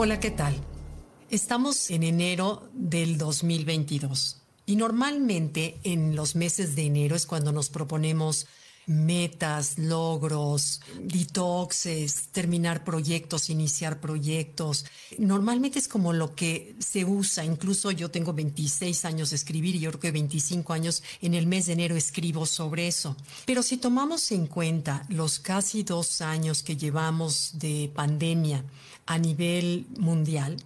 Hola, ¿qué tal? Estamos en enero del 2022 y normalmente en los meses de enero es cuando nos proponemos metas, logros, detoxes, terminar proyectos, iniciar proyectos. Normalmente es como lo que se usa. Incluso yo tengo 26 años de escribir y yo creo que 25 años en el mes de enero escribo sobre eso. Pero si tomamos en cuenta los casi dos años que llevamos de pandemia a nivel mundial,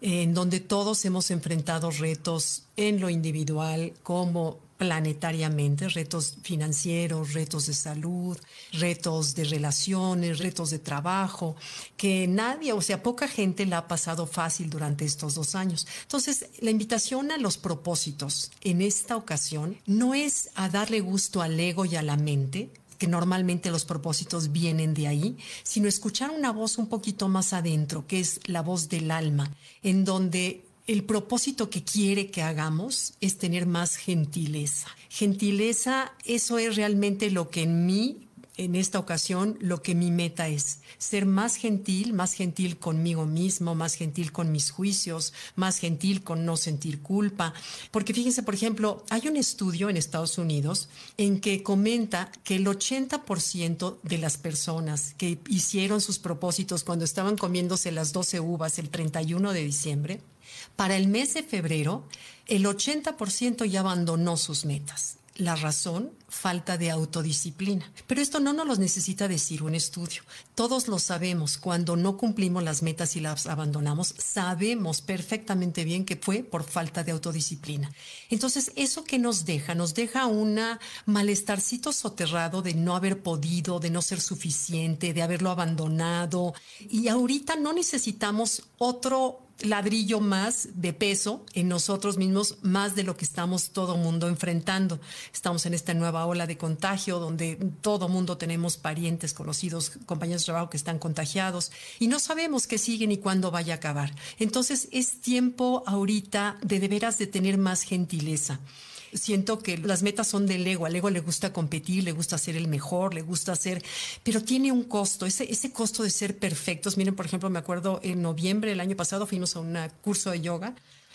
en donde todos hemos enfrentado retos en lo individual como planetariamente, retos financieros, retos de salud, retos de relaciones, retos de trabajo, que nadie, o sea, poca gente la ha pasado fácil durante estos dos años. Entonces, la invitación a los propósitos en esta ocasión no es a darle gusto al ego y a la mente, que normalmente los propósitos vienen de ahí, sino escuchar una voz un poquito más adentro, que es la voz del alma, en donde el propósito que quiere que hagamos es tener más gentileza. Gentileza, eso es realmente lo que en mí en esta ocasión lo que mi meta es, ser más gentil, más gentil conmigo mismo, más gentil con mis juicios, más gentil con no sentir culpa. Porque fíjense, por ejemplo, hay un estudio en Estados Unidos en que comenta que el 80% de las personas que hicieron sus propósitos cuando estaban comiéndose las 12 uvas el 31 de diciembre, para el mes de febrero, el 80% ya abandonó sus metas. La razón, falta de autodisciplina. Pero esto no nos lo necesita decir un estudio. Todos lo sabemos. Cuando no cumplimos las metas y las abandonamos, sabemos perfectamente bien que fue por falta de autodisciplina. Entonces, eso que nos deja, nos deja un malestarcito soterrado de no haber podido, de no ser suficiente, de haberlo abandonado. Y ahorita no necesitamos otro ladrillo más de peso en nosotros mismos, más de lo que estamos todo mundo enfrentando. Estamos en esta nueva ola de contagio donde todo mundo tenemos parientes, conocidos, compañeros de trabajo que están contagiados y no sabemos qué sigue ni cuándo vaya a acabar. Entonces es tiempo ahorita de de veras de tener más gentileza siento que las metas son del ego. Al ego le gusta competir, le gusta ser el mejor, le gusta ser, pero tiene un costo, ese, ese costo de ser perfectos. Miren, por ejemplo, me acuerdo en noviembre del año pasado fuimos a un curso de yoga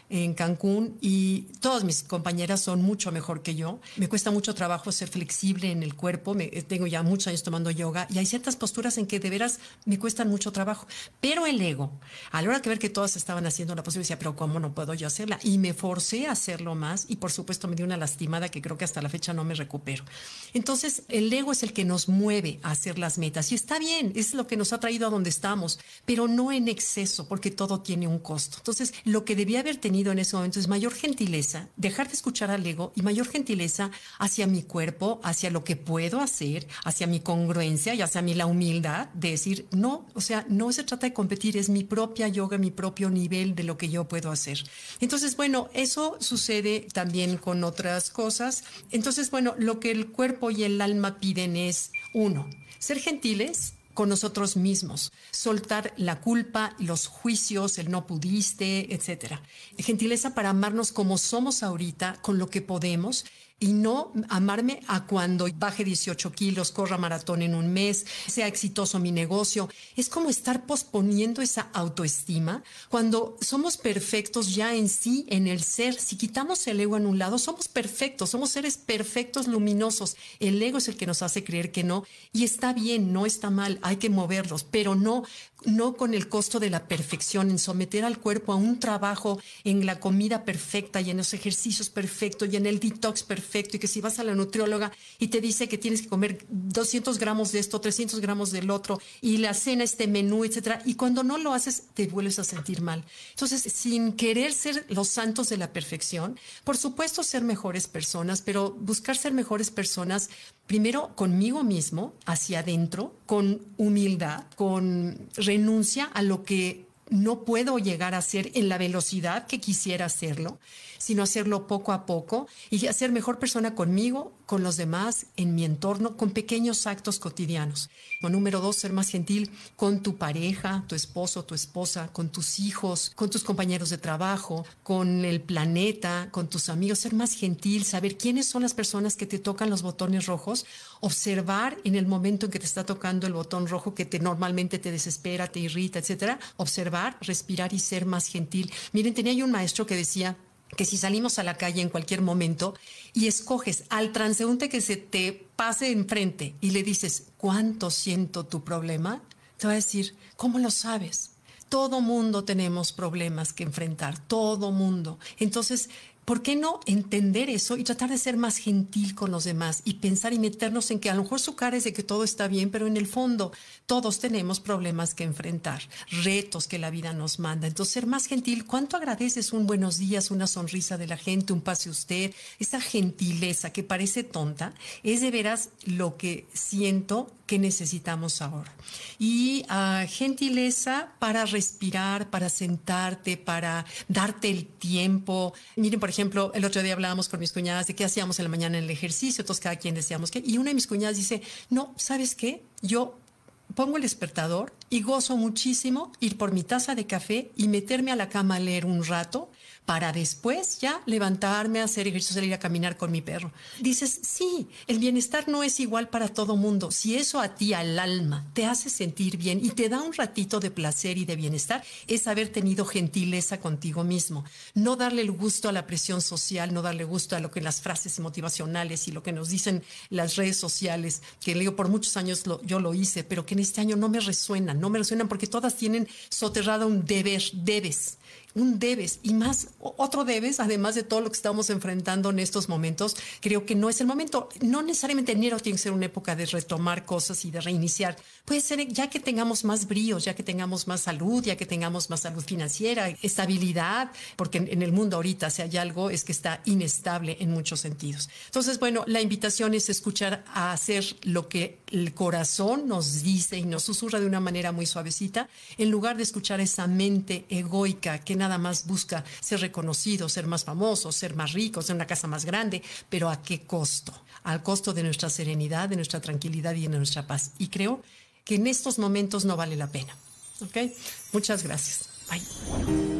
en Cancún y todas mis compañeras son mucho mejor que yo. Me cuesta mucho trabajo ser flexible en el cuerpo. Me, eh, tengo ya muchos años tomando yoga y hay ciertas posturas en que de veras me cuestan mucho trabajo. Pero el ego, a la hora de ver que todas estaban haciendo la posibilidad, decía, pero ¿cómo no puedo yo hacerla? Y me forcé a hacerlo más y por supuesto me dio una lastimada que creo que hasta la fecha no me recupero. Entonces, el ego es el que nos mueve a hacer las metas y está bien, es lo que nos ha traído a donde estamos, pero no en exceso porque todo tiene un costo. Entonces, lo que debía haber tenido en ese momento es mayor gentileza, dejar de escuchar al ego y mayor gentileza hacia mi cuerpo, hacia lo que puedo hacer, hacia mi congruencia y hacia mi la humildad de decir, no, o sea, no se trata de competir, es mi propia yoga, mi propio nivel de lo que yo puedo hacer. Entonces, bueno, eso sucede también con otras cosas. Entonces, bueno, lo que el cuerpo y el alma piden es, uno, ser gentiles, con nosotros mismos, soltar la culpa, los juicios, el no pudiste, etcétera. Gentileza para amarnos como somos ahorita, con lo que podemos y no amarme a cuando baje 18 kilos, corra maratón en un mes, sea exitoso mi negocio. Es como estar posponiendo esa autoestima cuando somos perfectos ya en sí, en el ser. Si quitamos el ego en un lado, somos perfectos, somos seres perfectos, luminosos. El ego es el que nos hace creer que no. Y está bien, no está mal, hay que moverlos, pero no no con el costo de la perfección, en someter al cuerpo a un trabajo en la comida perfecta y en los ejercicios perfectos y en el detox perfecto y que si vas a la nutrióloga y te dice que tienes que comer 200 gramos de esto, 300 gramos del otro y la cena este menú, etcétera, y cuando no lo haces te vuelves a sentir mal. Entonces, sin querer ser los santos de la perfección, por supuesto ser mejores personas, pero buscar ser mejores personas primero conmigo mismo, hacia adentro, con humildad, con renuncia a lo que no puedo llegar a ser en la velocidad que quisiera hacerlo, sino hacerlo poco a poco y hacer mejor persona conmigo, con los demás, en mi entorno, con pequeños actos cotidianos. número dos, ser más gentil con tu pareja, tu esposo, tu esposa, con tus hijos, con tus compañeros de trabajo, con el planeta, con tus amigos, ser más gentil, saber quiénes son las personas que te tocan los botones rojos, observar en el momento en que te está tocando el botón rojo que te normalmente te desespera, te irrita, etcétera, observar respirar y ser más gentil. Miren, tenía yo un maestro que decía, que si salimos a la calle en cualquier momento y escoges al transeúnte que se te pase enfrente y le dices, ¿cuánto siento tu problema? Te va a decir, ¿cómo lo sabes? Todo mundo tenemos problemas que enfrentar, todo mundo. Entonces, ¿por qué no entender eso y tratar de ser más gentil con los demás y pensar y meternos en que a lo mejor su cara es de que todo está bien, pero en el fondo todos tenemos problemas que enfrentar, retos que la vida nos manda. Entonces, ser más gentil, ¿cuánto agradeces un buenos días, una sonrisa de la gente, un pase usted? Esa gentileza que parece tonta es de veras lo que siento que necesitamos ahora. Y ah, gentileza para respirar, para sentarte, para darte el tiempo. Miren, por ejemplo, el otro día hablábamos con mis cuñadas de qué hacíamos en la mañana en el ejercicio, entonces cada quien decíamos que, y una de mis cuñadas dice, no, ¿sabes qué? Yo pongo el despertador y gozo muchísimo ir por mi taza de café y meterme a la cama a leer un rato para después ya levantarme, hacer ejercicio, salir a caminar con mi perro. Dices, sí, el bienestar no es igual para todo mundo. Si eso a ti, al alma, te hace sentir bien y te da un ratito de placer y de bienestar, es haber tenido gentileza contigo mismo. No darle el gusto a la presión social, no darle gusto a lo que las frases motivacionales y lo que nos dicen las redes sociales, que leo por muchos años yo lo hice, pero que en este año no me resuenan, no me resuenan porque todas tienen soterrado un deber, debes un debes y más otro debes, además de todo lo que estamos enfrentando en estos momentos, creo que no es el momento. No necesariamente enero tiene que ser una época de retomar cosas y de reiniciar. Puede ser ya que tengamos más bríos, ya que tengamos más salud, ya que tengamos más salud financiera, estabilidad, porque en el mundo ahorita si hay algo es que está inestable en muchos sentidos. Entonces, bueno, la invitación es escuchar a hacer lo que el corazón nos dice y nos susurra de una manera muy suavecita, en lugar de escuchar esa mente egoica que nada más busca ser reconocido, ser más famoso, ser más rico, ser una casa más grande, pero ¿a qué costo? Al costo de nuestra serenidad, de nuestra tranquilidad y de nuestra paz. Y creo que en estos momentos no vale la pena. Muchas gracias. Bye.